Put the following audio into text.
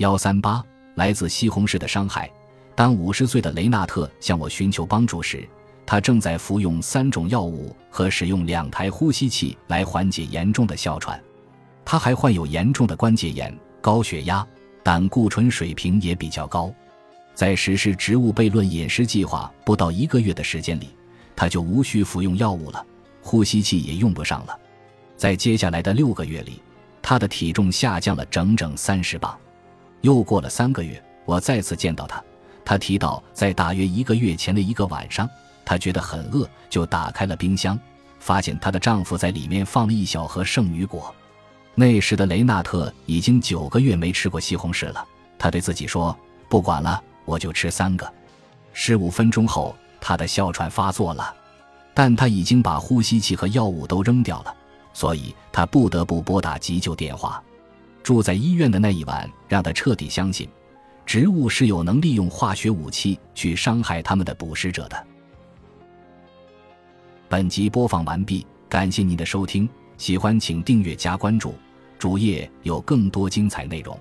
幺三八来自西红柿的伤害。当五十岁的雷纳特向我寻求帮助时，他正在服用三种药物和使用两台呼吸器来缓解严重的哮喘。他还患有严重的关节炎、高血压，胆固醇水平也比较高。在实施植物悖论饮食计划不到一个月的时间里，他就无需服用药物了，呼吸器也用不上了。在接下来的六个月里，他的体重下降了整整三十磅。又过了三个月，我再次见到他。他提到，在大约一个月前的一个晚上，他觉得很饿，就打开了冰箱，发现她的丈夫在里面放了一小盒圣女果。那时的雷纳特已经九个月没吃过西红柿了。他对自己说：“不管了，我就吃三个。”十五分钟后，他的哮喘发作了，但他已经把呼吸器和药物都扔掉了，所以他不得不拨打急救电话。住在医院的那一晚，让他彻底相信。植物是有能利用化学武器去伤害他们的捕食者的。本集播放完毕，感谢您的收听，喜欢请订阅加关注，主页有更多精彩内容。